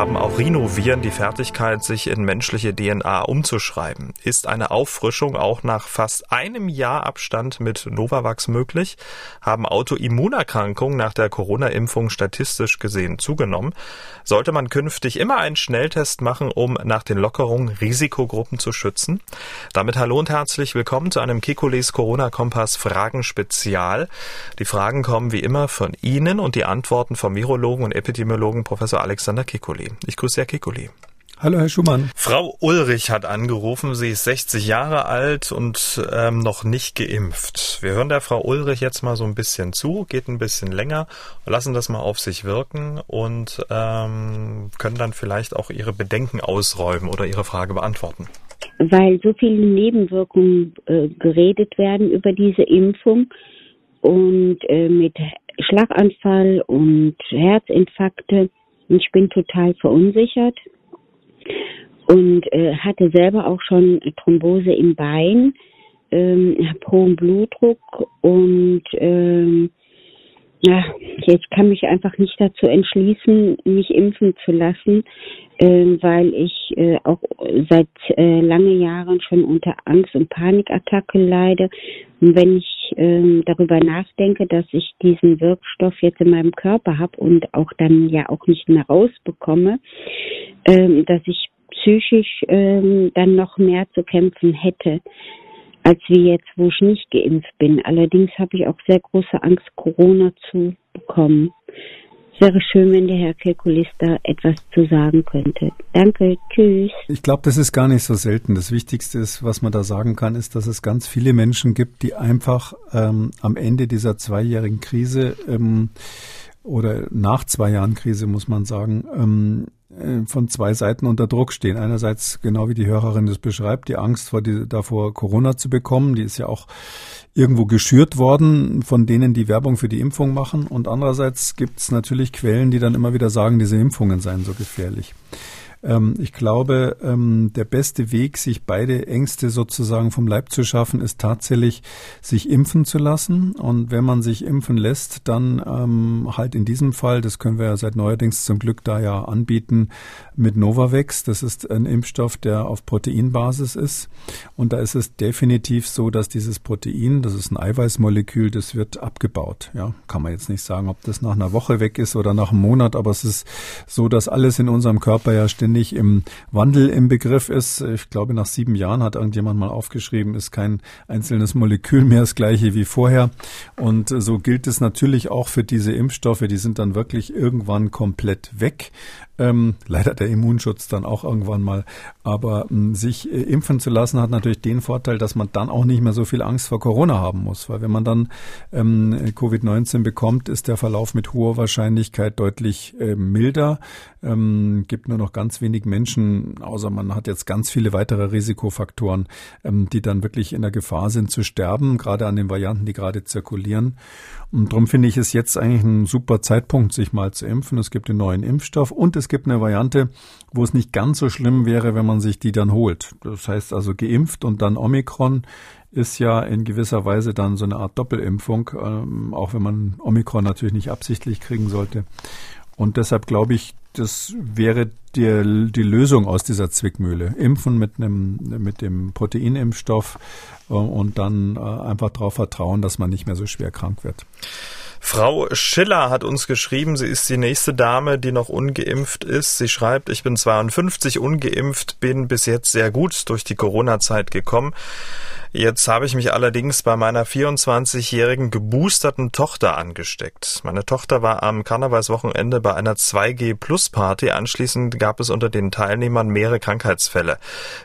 Haben auch Rhinoviren die Fertigkeit, sich in menschliche DNA umzuschreiben? Ist eine Auffrischung auch nach fast einem Jahr Abstand mit Novavax möglich? Haben Autoimmunerkrankungen nach der Corona-Impfung statistisch gesehen zugenommen? Sollte man künftig immer einen Schnelltest machen, um nach den Lockerungen Risikogruppen zu schützen? Damit hallo und herzlich willkommen zu einem Kekules Corona-Kompass Fragen Spezial. Die Fragen kommen wie immer von Ihnen und die Antworten vom Virologen und Epidemiologen Professor Alexander Ich grüße Herr Kekuli. Hallo, Herr Schumann. Frau Ulrich hat angerufen. Sie ist 60 Jahre alt und ähm, noch nicht geimpft. Wir hören der Frau Ulrich jetzt mal so ein bisschen zu, geht ein bisschen länger, lassen das mal auf sich wirken und ähm, können dann vielleicht auch Ihre Bedenken ausräumen oder Ihre Frage beantworten. Weil so viele Nebenwirkungen äh, geredet werden über diese Impfung und äh, mit Schlaganfall und Herzinfarkte ich bin total verunsichert und äh, hatte selber auch schon Thrombose im Bein, ähm, habe hohen Blutdruck und ähm, ja, ich kann mich einfach nicht dazu entschließen, mich impfen zu lassen, äh, weil ich äh, auch seit äh, lange Jahren schon unter Angst- und Panikattacke leide. Und wenn ich äh, darüber nachdenke, dass ich diesen Wirkstoff jetzt in meinem Körper habe und auch dann ja auch nicht mehr rausbekomme, äh, dass ich psychisch äh, dann noch mehr zu kämpfen hätte als wie jetzt, wo ich nicht geimpft bin. Allerdings habe ich auch sehr große Angst, Corona zu bekommen. Es wäre schön, wenn der Herr Kekulis da etwas zu sagen könnte. Danke, tschüss. Ich glaube, das ist gar nicht so selten. Das Wichtigste ist, was man da sagen kann, ist, dass es ganz viele Menschen gibt, die einfach ähm, am Ende dieser zweijährigen Krise ähm, oder nach zwei Jahren Krise, muss man sagen, ähm, äh, von zwei Seiten unter Druck stehen. Einerseits, genau wie die Hörerin das beschreibt, die Angst vor die, davor, Corona zu bekommen, die ist ja auch irgendwo geschürt worden von denen, die Werbung für die Impfung machen. Und andererseits gibt es natürlich Quellen, die dann immer wieder sagen, diese Impfungen seien so gefährlich. Ähm, ich glaube, ähm, der beste Weg, sich beide Ängste sozusagen vom Leib zu schaffen, ist tatsächlich, sich impfen zu lassen. Und wenn man sich impfen lässt, dann ähm, halt in diesem Fall, das können wir ja seit neuerdings zum Glück da ja anbieten, mit Novavax. Das ist ein Impfstoff, der auf Proteinbasis ist. Und da ist es definitiv so, dass dieses Protein, das ist ein Eiweißmolekül, das wird abgebaut. Ja, kann man jetzt nicht sagen, ob das nach einer Woche weg ist oder nach einem Monat, aber es ist so, dass alles in unserem Körper ja ständig ständig im Wandel im Begriff ist. Ich glaube, nach sieben Jahren hat irgendjemand mal aufgeschrieben, ist kein einzelnes Molekül mehr das gleiche wie vorher. Und so gilt es natürlich auch für diese Impfstoffe. Die sind dann wirklich irgendwann komplett weg. Ähm, leider der Immunschutz dann auch irgendwann mal. Aber ähm, sich äh, impfen zu lassen hat natürlich den Vorteil, dass man dann auch nicht mehr so viel Angst vor Corona haben muss. Weil wenn man dann ähm, Covid-19 bekommt, ist der Verlauf mit hoher Wahrscheinlichkeit deutlich äh, milder. Ähm, gibt nur noch ganz wenig Menschen, außer man hat jetzt ganz viele weitere Risikofaktoren, ähm, die dann wirklich in der Gefahr sind zu sterben, gerade an den Varianten, die gerade zirkulieren. Und darum finde ich es jetzt eigentlich ein super Zeitpunkt, sich mal zu impfen. Es gibt den neuen Impfstoff und es gibt eine Variante, wo es nicht ganz so schlimm wäre, wenn man sich die dann holt. Das heißt also geimpft und dann Omikron ist ja in gewisser Weise dann so eine Art Doppelimpfung, ähm, auch wenn man Omikron natürlich nicht absichtlich kriegen sollte. Und deshalb glaube ich, das wäre die, die Lösung aus dieser Zwickmühle. Impfen mit einem mit dem Proteinimpfstoff äh, und dann äh, einfach darauf vertrauen, dass man nicht mehr so schwer krank wird. Frau Schiller hat uns geschrieben, sie ist die nächste Dame, die noch ungeimpft ist. Sie schreibt, ich bin 52 ungeimpft, bin bis jetzt sehr gut durch die Corona-Zeit gekommen. Jetzt habe ich mich allerdings bei meiner 24-jährigen geboosterten Tochter angesteckt. Meine Tochter war am Karnevalswochenende bei einer 2G-Plus-Party. Anschließend gab es unter den Teilnehmern mehrere Krankheitsfälle.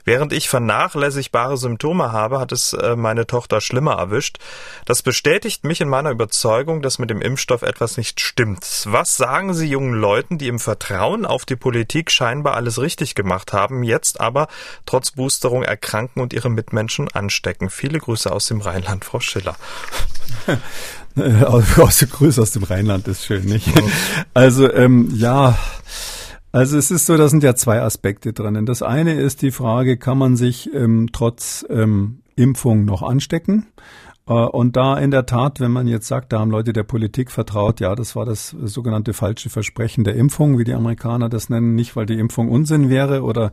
Während ich vernachlässigbare Symptome habe, hat es äh, meine Tochter schlimmer erwischt. Das bestätigt mich in meiner Überzeugung, dass mit dem Impfstoff etwas nicht stimmt. Was sagen Sie jungen Leuten, die im Vertrauen auf die Politik scheinbar alles richtig gemacht haben, jetzt aber trotz Boosterung erkranken und ihre Mitmenschen anstecken? Strecken. Viele Grüße aus dem Rheinland, Frau Schiller. aus, Grüße aus dem Rheinland ist schön, nicht? Also ähm, ja, also es ist so, da sind ja zwei Aspekte drinnen. Das eine ist die Frage, kann man sich ähm, trotz ähm, Impfung noch anstecken? Äh, und da in der Tat, wenn man jetzt sagt, da haben Leute der Politik vertraut, ja, das war das sogenannte falsche Versprechen der Impfung, wie die Amerikaner das nennen, nicht weil die Impfung Unsinn wäre oder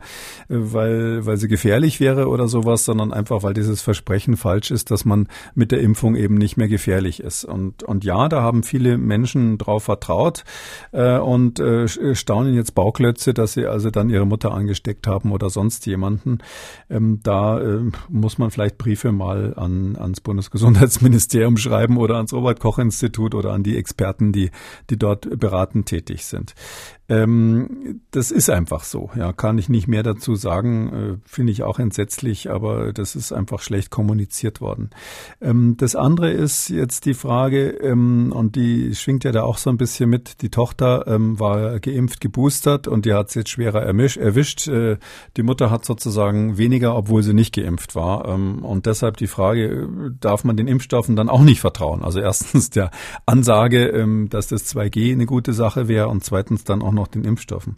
äh, weil, weil sie gefährlich wäre oder sowas, sondern einfach, weil dieses Versprechen falsch ist, dass man mit der Impfung eben nicht mehr gefährlich ist. Und, und ja, da haben viele Menschen drauf vertraut äh, und äh, staunen jetzt Bauklötze, dass sie also dann ihre Mutter angesteckt haben oder sonst jemanden. Ähm, da äh, muss man vielleicht Briefe mal an, ans Bundesgesundheitsministerium Gesundheitsministerium schreiben oder ans Robert Koch Institut oder an die Experten, die, die dort beratend tätig sind. Ähm, das ist einfach so. Ja, kann ich nicht mehr dazu sagen. Äh, Finde ich auch entsetzlich, aber das ist einfach schlecht kommuniziert worden. Ähm, das andere ist jetzt die Frage, ähm, und die schwingt ja da auch so ein bisschen mit. Die Tochter ähm, war geimpft, geboostert und die hat es jetzt schwerer erwischt. Äh, die Mutter hat sozusagen weniger, obwohl sie nicht geimpft war. Ähm, und deshalb die Frage, darf man den Impfstoffen dann auch nicht vertrauen? Also erstens der Ansage, ähm, dass das 2G eine gute Sache wäre und zweitens dann auch noch den Impfstoffen.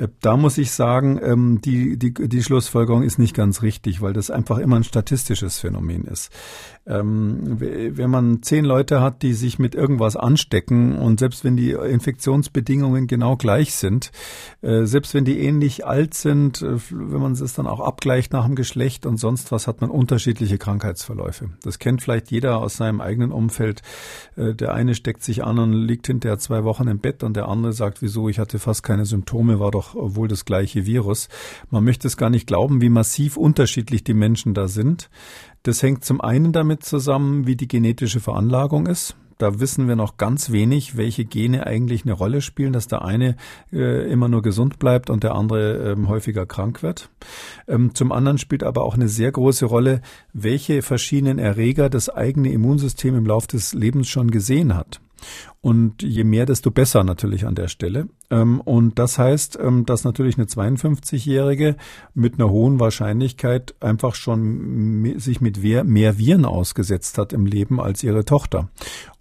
Äh, da muss ich sagen, ähm, die, die, die Schlussfolgerung ist nicht ganz richtig, weil das einfach immer ein statistisches Phänomen ist. Ähm, wenn man zehn Leute hat, die sich mit irgendwas anstecken und selbst wenn die Infektionsbedingungen genau gleich sind, äh, selbst wenn die ähnlich alt sind, äh, wenn man es dann auch abgleicht nach dem Geschlecht und sonst was, hat man unterschiedliche Krankheitsverläufe. Das kennt vielleicht jeder aus seinem eigenen Umfeld. Der eine steckt sich an und liegt hinterher zwei Wochen im Bett und der andere sagt, wieso, ich hatte fast keine Symptome, war doch wohl das gleiche Virus. Man möchte es gar nicht glauben, wie massiv unterschiedlich die Menschen da sind. Das hängt zum einen damit zusammen, wie die genetische Veranlagung ist. Da wissen wir noch ganz wenig, welche Gene eigentlich eine Rolle spielen, dass der eine äh, immer nur gesund bleibt und der andere ähm, häufiger krank wird. Ähm, zum anderen spielt aber auch eine sehr große Rolle, welche verschiedenen Erreger das eigene Immunsystem im Laufe des Lebens schon gesehen hat. Und je mehr, desto besser natürlich an der Stelle. Ähm, und das heißt, ähm, dass natürlich eine 52-Jährige mit einer hohen Wahrscheinlichkeit einfach schon sich mit mehr Viren ausgesetzt hat im Leben als ihre Tochter.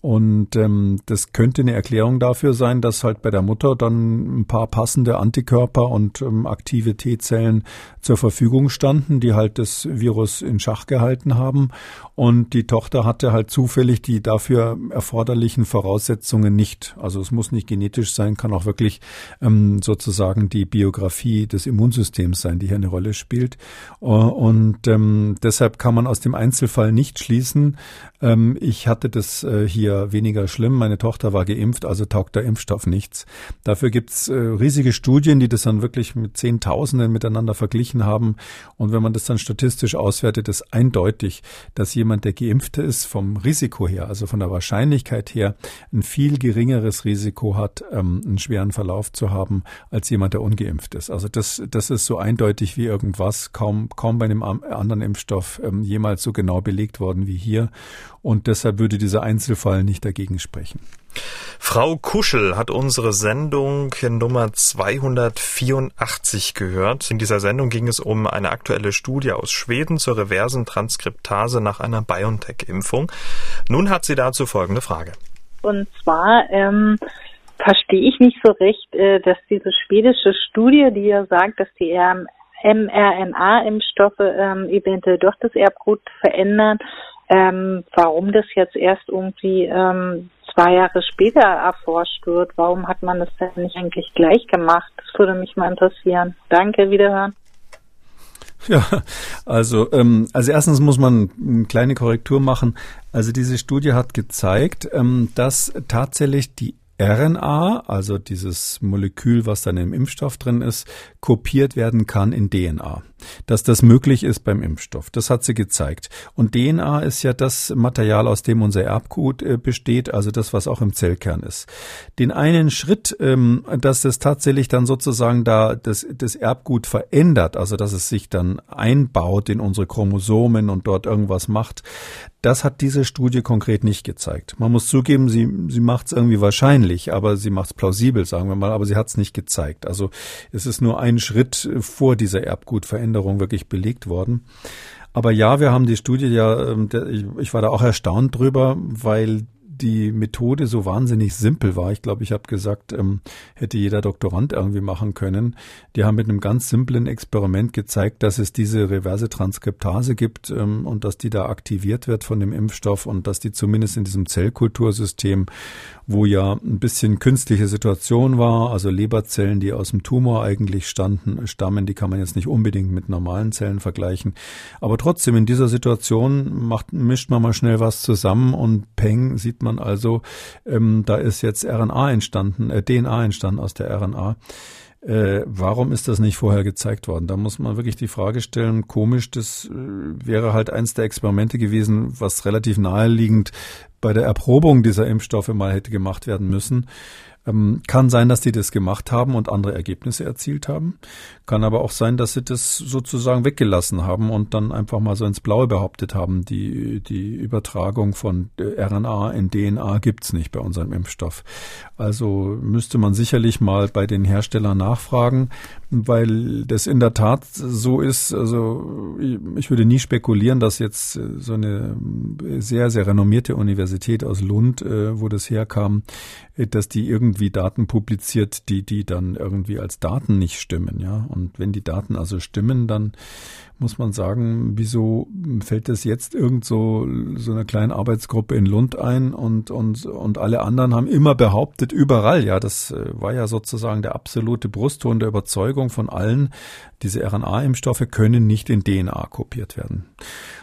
Und ähm, das könnte eine Erklärung dafür sein, dass halt bei der Mutter dann ein paar passende Antikörper und ähm, aktive T-Zellen zur Verfügung standen, die halt das Virus in Schach gehalten haben. Und die Tochter hatte halt zufällig die dafür erforderlichen Voraussetzungen nicht. Also es muss nicht genetisch sein, kann auch wirklich ähm, sozusagen die Biografie des Immunsystems sein, die hier eine Rolle spielt. Und ähm, deshalb kann man aus dem Einzelfall nicht schließen, ähm, ich hatte das äh, hier weniger schlimm. Meine Tochter war geimpft, also taugt der Impfstoff nichts. Dafür gibt's äh, riesige Studien, die das dann wirklich mit Zehntausenden miteinander verglichen haben. Und wenn man das dann statistisch auswertet, ist eindeutig, dass jemand, der geimpft ist, vom Risiko her, also von der Wahrscheinlichkeit her, ein viel geringeres Risiko hat, ähm, einen schweren Verlauf zu haben, als jemand, der ungeimpft ist. Also das, das ist so eindeutig wie irgendwas, kaum, kaum bei einem anderen Impfstoff ähm, jemals so genau belegt worden wie hier. Und deshalb würde dieser Einzelfall nicht dagegen sprechen. Frau Kuschel hat unsere Sendung Nummer 284 gehört. In dieser Sendung ging es um eine aktuelle Studie aus Schweden zur reversen Transkriptase nach einer BioNTech-Impfung. Nun hat sie dazu folgende Frage. Und zwar ähm, verstehe ich nicht so recht, äh, dass diese schwedische Studie, die ja sagt, dass die mRNA-Impfstoffe ähm, eventuell doch das Erbgut verändern, ähm, warum das jetzt erst irgendwie ähm, zwei Jahre später erforscht wird. Warum hat man das denn nicht eigentlich gleich gemacht? Das würde mich mal interessieren. Danke, wiederhören. Ja, also ähm, also erstens muss man eine kleine Korrektur machen. Also diese Studie hat gezeigt, ähm, dass tatsächlich die RNA, also dieses Molekül, was dann im Impfstoff drin ist, kopiert werden kann in DNA. Dass das möglich ist beim Impfstoff. Das hat sie gezeigt. Und DNA ist ja das Material, aus dem unser Erbgut äh, besteht, also das, was auch im Zellkern ist. Den einen Schritt, ähm, dass es tatsächlich dann sozusagen da das, das Erbgut verändert, also dass es sich dann einbaut in unsere Chromosomen und dort irgendwas macht, das hat diese Studie konkret nicht gezeigt. Man muss zugeben, sie, sie macht es irgendwie wahrscheinlich, aber sie macht es plausibel, sagen wir mal, aber sie hat es nicht gezeigt. Also es ist nur ein Schritt vor dieser Erbgutveränderung wirklich belegt worden. Aber ja, wir haben die Studie ja, ähm, ich war da auch erstaunt drüber, weil die Methode so wahnsinnig simpel war. Ich glaube, ich habe gesagt, ähm, hätte jeder Doktorand irgendwie machen können. Die haben mit einem ganz simplen Experiment gezeigt, dass es diese reverse Transkriptase gibt ähm, und dass die da aktiviert wird von dem Impfstoff und dass die zumindest in diesem Zellkultursystem wo ja ein bisschen künstliche Situation war, also Leberzellen, die aus dem Tumor eigentlich standen, stammen, die kann man jetzt nicht unbedingt mit normalen Zellen vergleichen. Aber trotzdem in dieser Situation macht, mischt man mal schnell was zusammen und peng sieht man also, ähm, da ist jetzt RNA entstanden, äh, DNA entstanden aus der RNA. Äh, warum ist das nicht vorher gezeigt worden? Da muss man wirklich die Frage stellen, komisch, das äh, wäre halt eins der Experimente gewesen, was relativ naheliegend bei der Erprobung dieser Impfstoffe mal hätte gemacht werden müssen. Ähm, kann sein, dass die das gemacht haben und andere Ergebnisse erzielt haben. Kann aber auch sein, dass sie das sozusagen weggelassen haben und dann einfach mal so ins Blaue behauptet haben, die, die Übertragung von RNA in DNA gibt's nicht bei unserem Impfstoff. Also müsste man sicherlich mal bei den Herstellern nachfragen, weil das in der Tat so ist. Also ich würde nie spekulieren, dass jetzt so eine sehr, sehr renommierte Universität aus Lund, äh, wo das herkam, dass die irgendwie Daten publiziert, die, die dann irgendwie als Daten nicht stimmen, ja. Und wenn die Daten also stimmen, dann muss man sagen, wieso fällt das jetzt irgend so, so eine kleine Arbeitsgruppe in Lund ein und, und, und alle anderen haben immer behauptet, überall, ja, das äh, war ja sozusagen der absolute Brustton der Überzeugung von allen, diese RNA-Impfstoffe können nicht in DNA kopiert werden.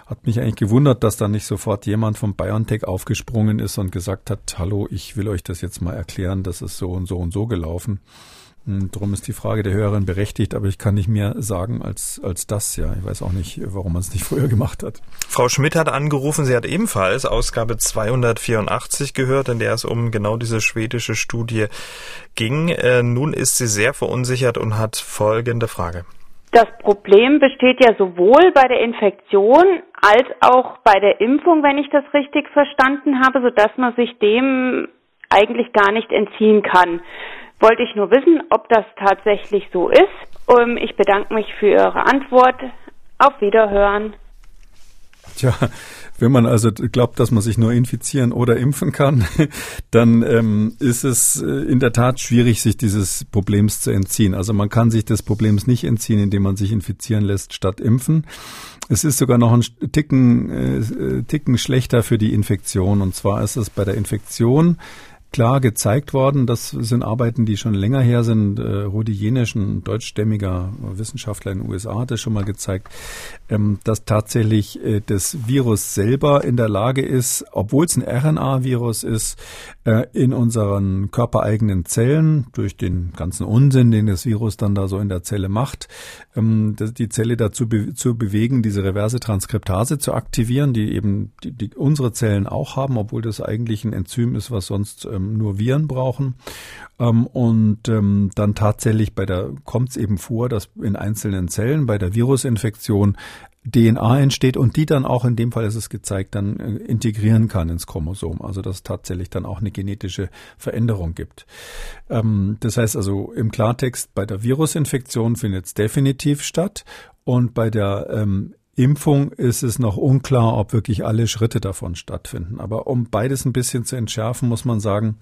Hat mich eigentlich gewundert, dass da nicht sofort jemand von BioNTech aufgesprungen ist und gesagt hat, hallo, ich will euch das jetzt mal erklären, das ist so und so und so gelaufen. Hm, Darum ist die Frage der Hörerin berechtigt, aber ich kann nicht mehr sagen als, als das, ja. Ich weiß auch nicht, warum man es nicht früher gemacht hat. Frau Schmidt hat angerufen, sie hat ebenfalls Ausgabe 284 gehört, in der es um genau diese schwedische Studie ging. Äh, nun ist sie sehr verunsichert und hat folgende Frage. Das Problem besteht ja sowohl bei der Infektion als auch bei der Impfung, wenn ich das richtig verstanden habe, sodass man sich dem eigentlich gar nicht entziehen kann wollte ich nur wissen, ob das tatsächlich so ist. Ähm, ich bedanke mich für Ihre Antwort. Auf Wiederhören. Tja, wenn man also glaubt, dass man sich nur infizieren oder impfen kann, dann ähm, ist es äh, in der Tat schwierig, sich dieses Problems zu entziehen. Also man kann sich des Problems nicht entziehen, indem man sich infizieren lässt statt impfen. Es ist sogar noch ein Ticken, äh, Ticken schlechter für die Infektion. Und zwar ist es bei der Infektion klar gezeigt worden. Das sind Arbeiten, die schon länger her sind. Äh, Rudi Jenisch, ein deutschstämmiger Wissenschaftler in den USA, hat das schon mal gezeigt, ähm, dass tatsächlich äh, das Virus selber in der Lage ist, obwohl es ein RNA-Virus ist, äh, in unseren körpereigenen Zellen durch den ganzen Unsinn, den das Virus dann da so in der Zelle macht, ähm, die Zelle dazu zu bewegen, diese reverse Transkriptase zu aktivieren, die eben die, die unsere Zellen auch haben, obwohl das eigentlich ein Enzym ist, was sonst ähm, nur Viren brauchen. Ähm, und ähm, dann tatsächlich bei der kommt es eben vor, dass in einzelnen Zellen bei der Virusinfektion DNA entsteht und die dann auch, in dem Fall ist es gezeigt, dann äh, integrieren kann ins Chromosom. Also dass es tatsächlich dann auch eine genetische Veränderung gibt. Ähm, das heißt also im Klartext, bei der Virusinfektion findet es definitiv statt und bei der ähm, Impfung ist es noch unklar, ob wirklich alle Schritte davon stattfinden. Aber um beides ein bisschen zu entschärfen, muss man sagen,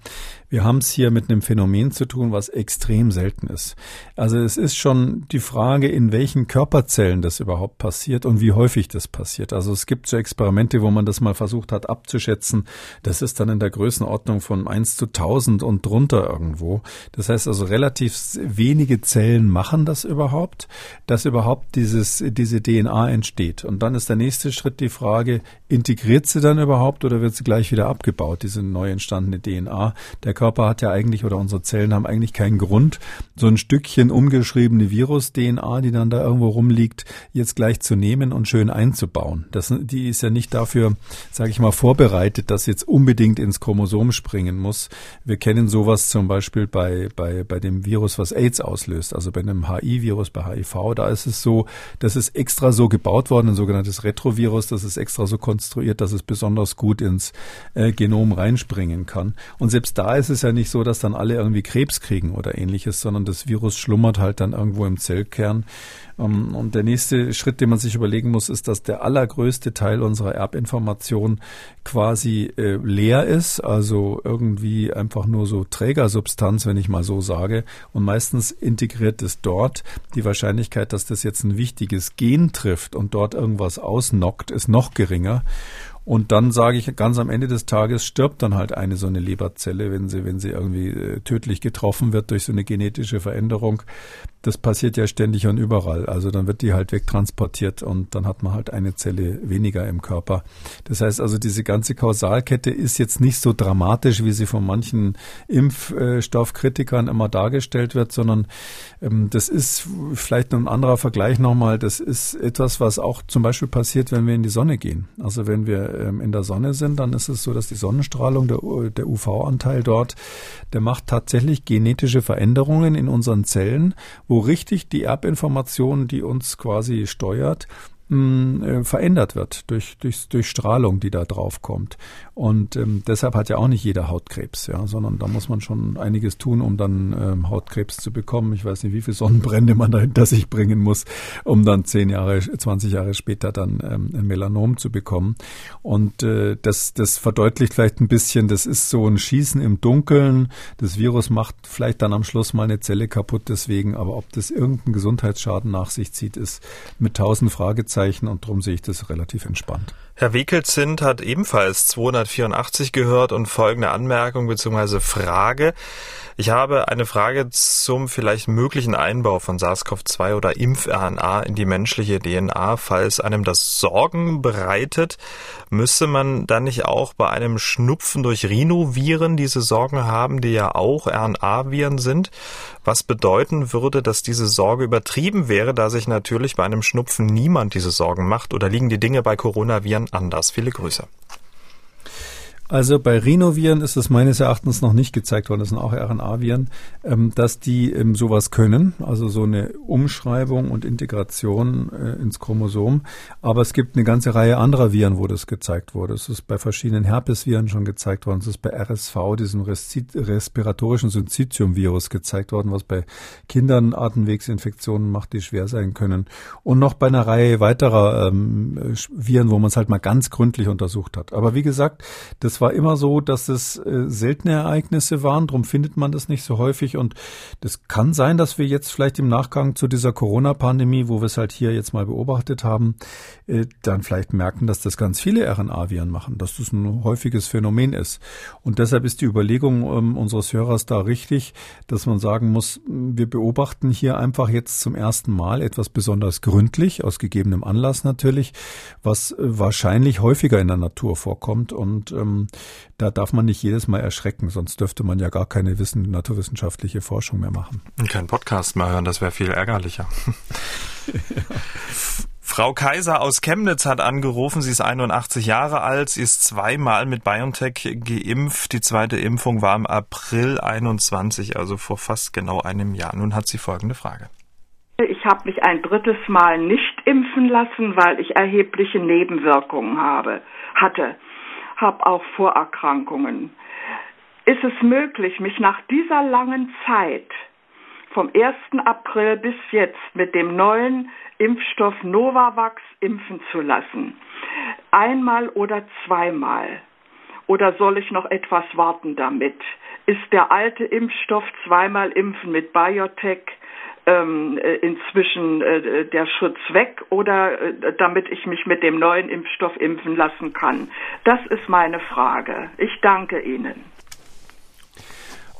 wir haben es hier mit einem Phänomen zu tun, was extrem selten ist. Also es ist schon die Frage, in welchen Körperzellen das überhaupt passiert und wie häufig das passiert. Also es gibt so Experimente, wo man das mal versucht hat abzuschätzen. Das ist dann in der Größenordnung von 1 zu 1000 und drunter irgendwo. Das heißt also relativ wenige Zellen machen das überhaupt, dass überhaupt dieses, diese DNA entsteht steht. Und dann ist der nächste Schritt die Frage, integriert sie dann überhaupt oder wird sie gleich wieder abgebaut, diese neu entstandene DNA? Der Körper hat ja eigentlich oder unsere Zellen haben eigentlich keinen Grund, so ein Stückchen umgeschriebene Virus-DNA, die dann da irgendwo rumliegt, jetzt gleich zu nehmen und schön einzubauen. Das, die ist ja nicht dafür, sage ich mal, vorbereitet, dass jetzt unbedingt ins Chromosom springen muss. Wir kennen sowas zum Beispiel bei, bei, bei dem Virus, was AIDS auslöst, also bei einem HI-Virus, bei HIV, da ist es so, dass es extra so gebaut worden worden, ein sogenanntes Retrovirus. Das ist extra so konstruiert, dass es besonders gut ins äh, Genom reinspringen kann. Und selbst da ist es ja nicht so, dass dann alle irgendwie Krebs kriegen oder ähnliches, sondern das Virus schlummert halt dann irgendwo im Zellkern und der nächste Schritt, den man sich überlegen muss, ist, dass der allergrößte Teil unserer Erbinformation quasi äh, leer ist, also irgendwie einfach nur so Trägersubstanz, wenn ich mal so sage. Und meistens integriert es dort. Die Wahrscheinlichkeit, dass das jetzt ein wichtiges Gen trifft und dort irgendwas ausnockt, ist noch geringer. Und dann sage ich, ganz am Ende des Tages stirbt dann halt eine so eine Leberzelle, wenn sie, wenn sie irgendwie äh, tödlich getroffen wird durch so eine genetische Veränderung das passiert ja ständig und überall. Also dann wird die halt wegtransportiert und dann hat man halt eine Zelle weniger im Körper. Das heißt also, diese ganze Kausalkette ist jetzt nicht so dramatisch, wie sie von manchen Impfstoffkritikern immer dargestellt wird, sondern ähm, das ist vielleicht ein anderer Vergleich nochmal. Das ist etwas, was auch zum Beispiel passiert, wenn wir in die Sonne gehen. Also wenn wir ähm, in der Sonne sind, dann ist es so, dass die Sonnenstrahlung, der, der UV-Anteil dort, der macht tatsächlich genetische Veränderungen in unseren Zellen, wo wo richtig die Erbinformation, die uns quasi steuert, äh, verändert wird durch, durch, durch Strahlung, die da drauf kommt. Und ähm, deshalb hat ja auch nicht jeder Hautkrebs, ja, sondern da muss man schon einiges tun, um dann ähm, Hautkrebs zu bekommen. Ich weiß nicht, wie viele Sonnenbrände man da hinter sich bringen muss, um dann zehn Jahre, 20 Jahre später dann ähm, ein Melanom zu bekommen. Und äh, das, das verdeutlicht vielleicht ein bisschen, das ist so ein Schießen im Dunkeln. Das Virus macht vielleicht dann am Schluss mal eine Zelle kaputt deswegen, aber ob das irgendeinen Gesundheitsschaden nach sich zieht, ist mit tausend Fragezeichen Fragezeichen und darum sehe ich das relativ entspannt. Herr Wekelzind hat ebenfalls 284 gehört und folgende Anmerkung bzw. Frage. Ich habe eine Frage zum vielleicht möglichen Einbau von SARS-CoV-2 oder Impf-RNA in die menschliche DNA. Falls einem das Sorgen bereitet, müsste man dann nicht auch bei einem Schnupfen durch Rhinoviren diese Sorgen haben, die ja auch RNA-Viren sind? Was bedeuten würde, dass diese Sorge übertrieben wäre, da sich natürlich bei einem Schnupfen niemand diese Sorgen macht? Oder liegen die Dinge bei Coronaviren anders. Viele Grüße. Also bei Rhinoviren ist es meines Erachtens noch nicht gezeigt worden, das sind auch RNA-Viren, ähm, dass die ähm, sowas können, also so eine Umschreibung und Integration äh, ins Chromosom. Aber es gibt eine ganze Reihe anderer Viren, wo das gezeigt wurde. Es ist bei verschiedenen Herpesviren schon gezeigt worden. Es ist bei RSV, diesem respiratorischen Syncytium-Virus gezeigt worden, was bei Kindern Atemwegsinfektionen macht, die schwer sein können. Und noch bei einer Reihe weiterer ähm, Viren, wo man es halt mal ganz gründlich untersucht hat. Aber wie gesagt, das es war immer so, dass es äh, seltene Ereignisse waren, darum findet man das nicht so häufig. Und das kann sein, dass wir jetzt vielleicht im Nachgang zu dieser Corona-Pandemie, wo wir es halt hier jetzt mal beobachtet haben, äh, dann vielleicht merken, dass das ganz viele RNA-Viren machen, dass das ein häufiges Phänomen ist. Und deshalb ist die Überlegung ähm, unseres Hörers da richtig, dass man sagen muss, wir beobachten hier einfach jetzt zum ersten Mal etwas besonders gründlich, aus gegebenem Anlass natürlich, was äh, wahrscheinlich häufiger in der Natur vorkommt. Und ähm, da darf man nicht jedes Mal erschrecken, sonst dürfte man ja gar keine Wissen, naturwissenschaftliche Forschung mehr machen. Und keinen Podcast mehr hören, das wäre viel ärgerlicher. ja. Frau Kaiser aus Chemnitz hat angerufen. Sie ist 81 Jahre alt. Sie ist zweimal mit BioNTech geimpft. Die zweite Impfung war im April 21, also vor fast genau einem Jahr. Nun hat sie folgende Frage. Ich habe mich ein drittes Mal nicht impfen lassen, weil ich erhebliche Nebenwirkungen habe, hatte habe auch Vorerkrankungen. Ist es möglich, mich nach dieser langen Zeit vom 1. April bis jetzt mit dem neuen Impfstoff Novavax impfen zu lassen? Einmal oder zweimal? Oder soll ich noch etwas warten damit? Ist der alte Impfstoff zweimal impfen mit Biotech ähm, äh, inzwischen äh, der Schutz weg oder äh, damit ich mich mit dem neuen Impfstoff impfen lassen kann? Das ist meine Frage. Ich danke Ihnen.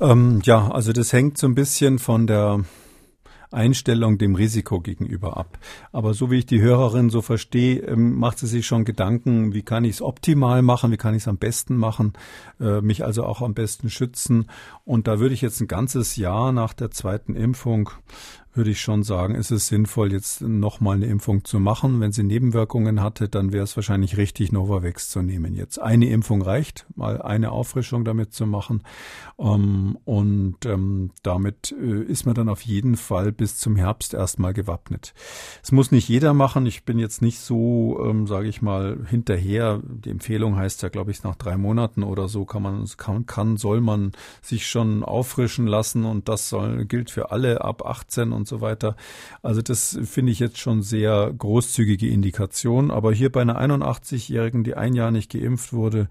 Ähm, ja, also das hängt so ein bisschen von der Einstellung dem Risiko gegenüber ab. Aber so wie ich die Hörerin so verstehe, ähm, macht sie sich schon Gedanken, wie kann ich es optimal machen, wie kann ich es am besten machen, äh, mich also auch am besten schützen. Und da würde ich jetzt ein ganzes Jahr nach der zweiten Impfung würde ich schon sagen, ist es sinnvoll, jetzt nochmal eine Impfung zu machen. Wenn sie Nebenwirkungen hatte, dann wäre es wahrscheinlich richtig, Novavax zu nehmen. Jetzt eine Impfung reicht, mal eine Auffrischung damit zu machen. Ähm, und ähm, damit äh, ist man dann auf jeden Fall bis zum Herbst erstmal gewappnet. Es muss nicht jeder machen. Ich bin jetzt nicht so, ähm, sage ich mal, hinterher. Die Empfehlung heißt ja, glaube ich, nach drei Monaten oder so kann man, kann, kann soll man sich schon auffrischen lassen und das soll, gilt für alle ab 18 und und so weiter. Also das finde ich jetzt schon sehr großzügige Indikation. Aber hier bei einer 81-Jährigen, die ein Jahr nicht geimpft wurde,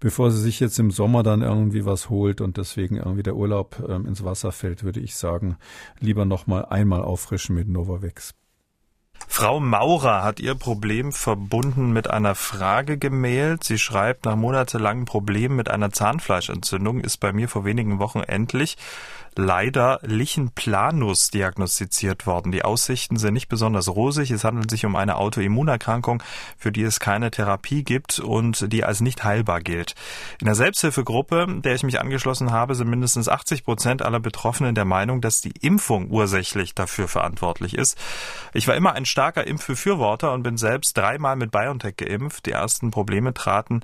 bevor sie sich jetzt im Sommer dann irgendwie was holt und deswegen irgendwie der Urlaub ähm, ins Wasser fällt, würde ich sagen, lieber nochmal einmal auffrischen mit Novavax. Frau Maurer hat ihr Problem verbunden mit einer Frage gemailt. Sie schreibt, nach monatelangen Problemen mit einer Zahnfleischentzündung ist bei mir vor wenigen Wochen endlich leider Lichenplanus diagnostiziert worden. Die Aussichten sind nicht besonders rosig. Es handelt sich um eine Autoimmunerkrankung, für die es keine Therapie gibt und die als nicht heilbar gilt. In der Selbsthilfegruppe, der ich mich angeschlossen habe, sind mindestens 80 Prozent aller Betroffenen der Meinung, dass die Impfung ursächlich dafür verantwortlich ist. Ich war immer ein starker Impfbefürworter und bin selbst dreimal mit BioNTech geimpft. Die ersten Probleme traten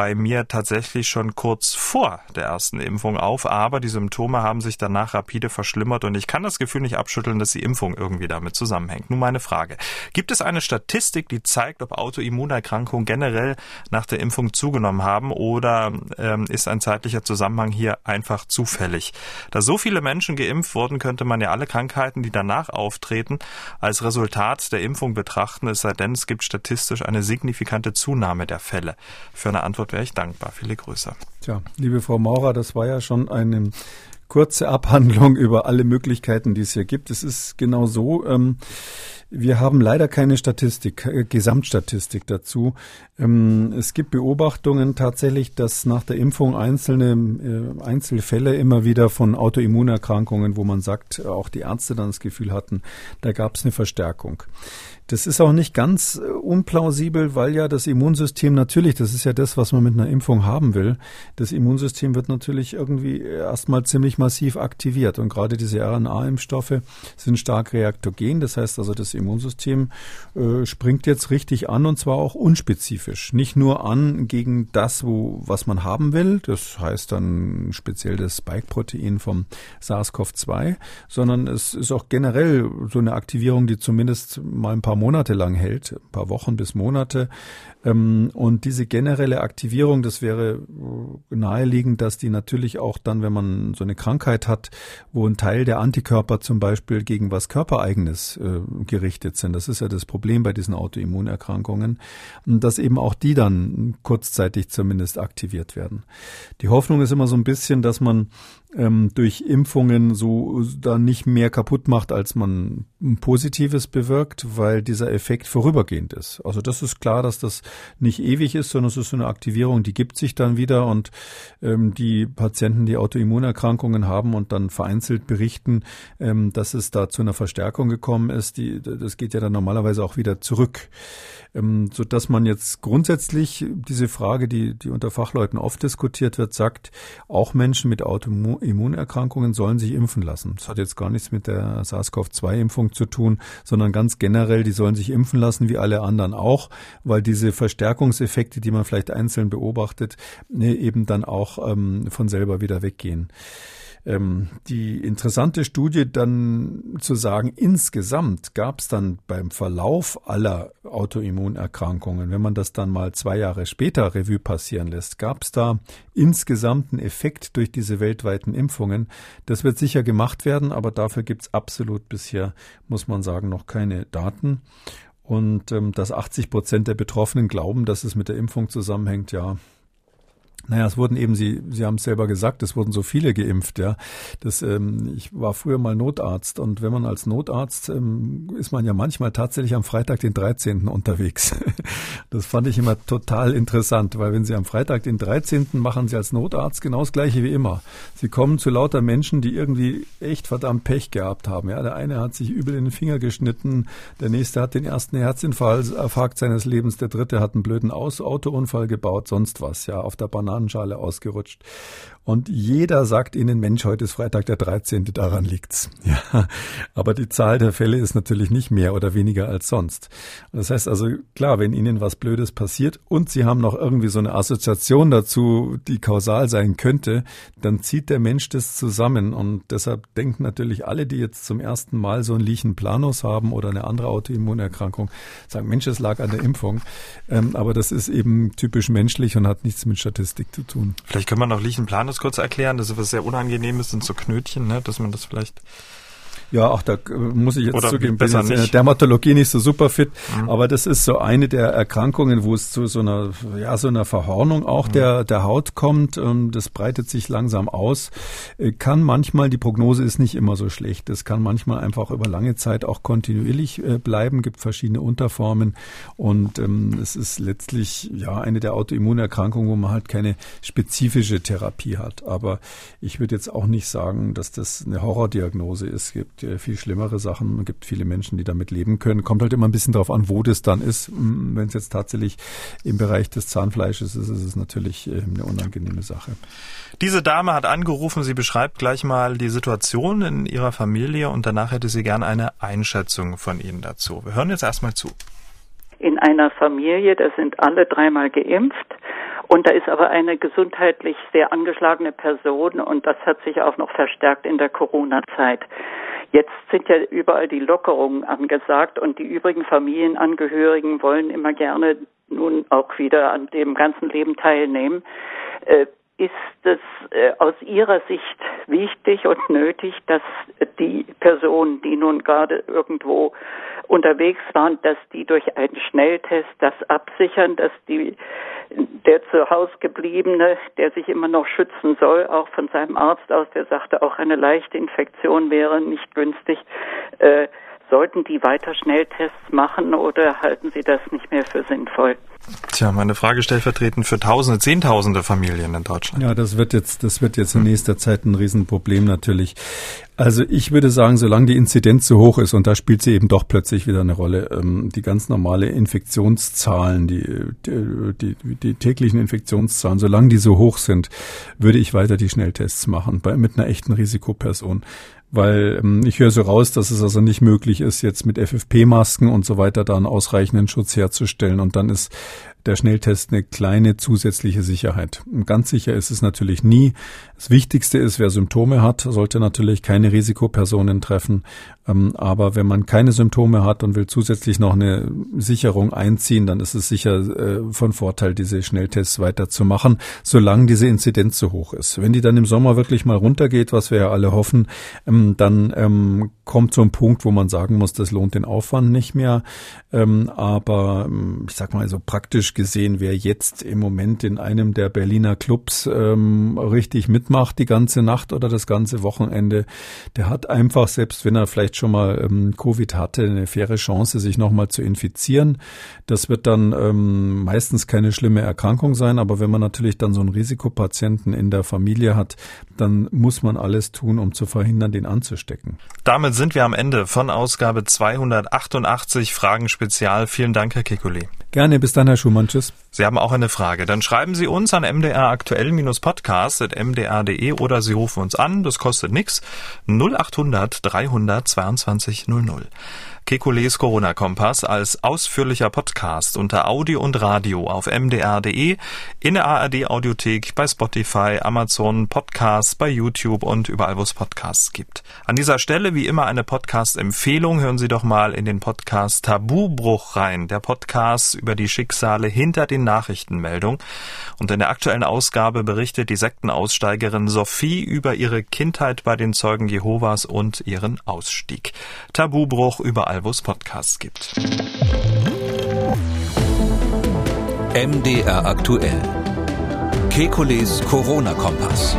bei mir tatsächlich schon kurz vor der ersten Impfung auf, aber die Symptome haben sich danach rapide verschlimmert und ich kann das Gefühl nicht abschütteln, dass die Impfung irgendwie damit zusammenhängt. Nun meine Frage. Gibt es eine Statistik, die zeigt, ob Autoimmunerkrankungen generell nach der Impfung zugenommen haben oder ähm, ist ein zeitlicher Zusammenhang hier einfach zufällig? Da so viele Menschen geimpft wurden, könnte man ja alle Krankheiten, die danach auftreten, als Resultat der Impfung betrachten, es sei denn, es gibt statistisch eine signifikante Zunahme der Fälle. Für eine Antwort Antwort wäre ich dankbar. Viele Grüße. Tja, liebe Frau Maurer, das war ja schon eine kurze Abhandlung über alle Möglichkeiten, die es hier gibt. Es ist genau so. Ähm, wir haben leider keine Statistik, äh, Gesamtstatistik dazu. Ähm, es gibt Beobachtungen tatsächlich, dass nach der Impfung einzelne äh, Einzelfälle immer wieder von Autoimmunerkrankungen, wo man sagt, auch die Ärzte dann das Gefühl hatten, da gab es eine Verstärkung. Das ist auch nicht ganz äh, unplausibel, weil ja das Immunsystem natürlich, das ist ja das, was man mit einer Impfung haben will, das Immunsystem wird natürlich irgendwie erstmal ziemlich massiv aktiviert. Und gerade diese RNA-Impfstoffe sind stark reaktogen. Das heißt also, das Immunsystem äh, springt jetzt richtig an und zwar auch unspezifisch. Nicht nur an gegen das, wo, was man haben will, das heißt dann speziell das Spike-Protein vom SARS-CoV-2, sondern es ist auch generell so eine Aktivierung, die zumindest mal ein paar Monate lang hält, ein paar Wochen bis Monate. Ähm, und diese generelle Aktivierung, das wäre äh, naheliegend, dass die natürlich auch dann, wenn man so eine Krankheit hat, wo ein Teil der Antikörper zum Beispiel gegen was Körpereigenes äh, gerichtet sind, das ist ja das Problem bei diesen Autoimmunerkrankungen, dass eben auch die dann kurzzeitig zumindest aktiviert werden. Die Hoffnung ist immer so ein bisschen, dass man ähm, durch Impfungen so da nicht mehr kaputt macht, als man Positives bewirkt, weil dieser Effekt vorübergehend ist. Also das ist klar, dass das nicht ewig ist, sondern es ist so eine Aktivierung, die gibt sich dann wieder und ähm, die Patienten, die Autoimmunerkrankungen haben und dann vereinzelt berichten, ähm, dass es da zu einer Verstärkung gekommen ist, die, das geht ja dann normalerweise auch wieder zurück ähm, so dass man jetzt grundsätzlich diese Frage, die, die unter Fachleuten oft diskutiert wird, sagt, auch Menschen mit Autoimmunerkrankungen sollen sich impfen lassen. Das hat jetzt gar nichts mit der SARS-CoV-2-Impfung zu tun, sondern ganz generell, die sollen sich impfen lassen, wie alle anderen auch, weil diese Verstärkungseffekte, die man vielleicht einzeln beobachtet, ne, eben dann auch ähm, von selber wieder weggehen ähm, die interessante Studie dann zu sagen, insgesamt gab es dann beim Verlauf aller Autoimmunerkrankungen, wenn man das dann mal zwei Jahre später Revue passieren lässt, gab es da insgesamt einen Effekt durch diese weltweiten Impfungen. Das wird sicher gemacht werden, aber dafür gibt es absolut bisher, muss man sagen, noch keine Daten. Und ähm, dass 80 Prozent der Betroffenen glauben, dass es mit der Impfung zusammenhängt, ja, naja, es wurden eben, Sie, Sie haben es selber gesagt, es wurden so viele geimpft, ja. Das, ähm, ich war früher mal Notarzt und wenn man als Notarzt ähm, ist man ja manchmal tatsächlich am Freitag den 13. unterwegs. Das fand ich immer total interessant, weil wenn Sie am Freitag den 13. machen Sie als Notarzt genau das gleiche wie immer. Sie kommen zu lauter Menschen, die irgendwie echt verdammt Pech gehabt haben. Ja, der eine hat sich übel in den Finger geschnitten, der nächste hat den ersten Herzinfarkt seines Lebens, der dritte hat einen blöden Aus Autounfall gebaut, sonst was, ja, auf der Banane Bananenschale ausgerutscht. Und jeder sagt Ihnen, Mensch, heute ist Freitag der 13., daran liegt's. Ja, aber die Zahl der Fälle ist natürlich nicht mehr oder weniger als sonst. Das heißt also, klar, wenn Ihnen was Blödes passiert und Sie haben noch irgendwie so eine Assoziation dazu, die kausal sein könnte, dann zieht der Mensch das zusammen. Und deshalb denken natürlich alle, die jetzt zum ersten Mal so einen Lichenplanus haben oder eine andere Autoimmunerkrankung, sagen, Mensch, es lag an der Impfung. Ähm, aber das ist eben typisch menschlich und hat nichts mit Statistik zu tun. Vielleicht können wir noch Lichenplanus kurz erklären? Das ist was sehr Unangenehmes, sind so Knötchen, ne? dass man das vielleicht Ja, auch da äh, muss ich jetzt Oder zugeben, bin jetzt in der. Dermatologie nicht so super fit, aber das ist so eine der Erkrankungen, wo es zu so einer, ja, so einer Verhornung auch der, der Haut kommt. Ähm, Das breitet sich langsam aus. Äh, Kann manchmal, die Prognose ist nicht immer so schlecht. Es kann manchmal einfach über lange Zeit auch kontinuierlich äh, bleiben, gibt verschiedene Unterformen und ähm, es ist letztlich ja eine der Autoimmunerkrankungen, wo man halt keine spezifische Therapie hat. Aber ich würde jetzt auch nicht sagen, dass das eine Horrordiagnose ist. Es gibt äh, viel schlimmere Sachen. Es gibt viele Menschen, die damit leben können. Kommt halt immer ein bisschen darauf an, wo das dann ist. Mm, Wenn es jetzt tatsächlich im Bereich des Zahnfleisches ist, ist es natürlich äh, eine unangenehme Sache. Diese Dame hat angerufen, sie beschreibt gleich mal die Situation in ihrer Familie und danach hätte sie gern eine Einschätzung von Ihnen dazu. Wir hören jetzt erstmal zu. in einer Familie, da sind alle dreimal geimpft und da ist aber eine gesundheitlich sehr angeschlagene Person und das hat sich auch noch verstärkt in der Corona-Zeit. Jetzt sind ja überall die Lockerungen angesagt und die übrigen Familienangehörigen wollen immer gerne nun auch wieder an dem ganzen Leben teilnehmen. Äh, ist es äh, aus Ihrer Sicht wichtig und nötig, dass die Personen, die nun gerade irgendwo unterwegs waren, dass die durch einen Schnelltest das absichern, dass die der zu Hause gebliebene, der sich immer noch schützen soll, auch von seinem Arzt aus, der sagte, auch eine leichte Infektion wäre nicht günstig, äh, sollten die weiter Schnelltests machen oder halten Sie das nicht mehr für sinnvoll? Tja, meine Frage stellvertretend für Tausende, Zehntausende Familien in Deutschland. Ja, das wird jetzt, das wird jetzt in nächster Zeit ein Riesenproblem natürlich. Also ich würde sagen, solange die Inzidenz so hoch ist, und da spielt sie eben doch plötzlich wieder eine Rolle, ähm, die ganz normale Infektionszahlen, die, die, die, die täglichen Infektionszahlen, solange die so hoch sind, würde ich weiter die Schnelltests machen, bei, mit einer echten Risikoperson. Weil ähm, ich höre so raus, dass es also nicht möglich ist, jetzt mit FFP-Masken und so weiter da einen ausreichenden Schutz herzustellen. Und dann ist der Schnelltest eine kleine zusätzliche Sicherheit. Ganz sicher ist es natürlich nie. Das Wichtigste ist, wer Symptome hat, sollte natürlich keine Risikopersonen treffen. Ähm, aber wenn man keine Symptome hat und will zusätzlich noch eine Sicherung einziehen, dann ist es sicher äh, von Vorteil, diese Schnelltests weiterzumachen, solange diese Inzidenz so hoch ist. Wenn die dann im Sommer wirklich mal runtergeht, was wir ja alle hoffen, ähm, dann ähm, kommt so ein Punkt, wo man sagen muss, das lohnt den Aufwand nicht mehr. Aber ich sag mal so praktisch gesehen, wer jetzt im Moment in einem der Berliner Clubs ähm, richtig mitmacht, die ganze Nacht oder das ganze Wochenende, der hat einfach, selbst wenn er vielleicht schon mal ähm, Covid hatte, eine faire Chance, sich nochmal zu infizieren. Das wird dann ähm, meistens keine schlimme Erkrankung sein, aber wenn man natürlich dann so einen Risikopatienten in der Familie hat, dann muss man alles tun, um zu verhindern, den anzustecken. Damit sind wir am Ende von Ausgabe 288 Fragen Spezial. Vielen Dank, Herr Kekulé. Gerne, bis dann, Herr Schumann. Tschüss. Sie haben auch eine Frage. Dann schreiben Sie uns an mdraktuell-podcast.mdr.de oder Sie rufen uns an. Das kostet nichts. 0800 300 22 00. Kekules Corona-Kompass als ausführlicher Podcast unter Audio und Radio auf mdr.de, in der ARD-Audiothek, bei Spotify, Amazon, Podcasts, bei YouTube und überall, wo es Podcasts gibt. An dieser Stelle wie immer eine Podcast-Empfehlung. Hören Sie doch mal in den Podcast Tabubruch rein. Der Podcast über die Schicksale hinter den Nachrichtenmeldungen. Und in der aktuellen Ausgabe berichtet die Sektenaussteigerin Sophie über ihre Kindheit bei den Zeugen Jehovas und ihren Ausstieg. Tabubruch überall, wo es Podcasts gibt. MDR aktuell. Kekules Corona-Kompass.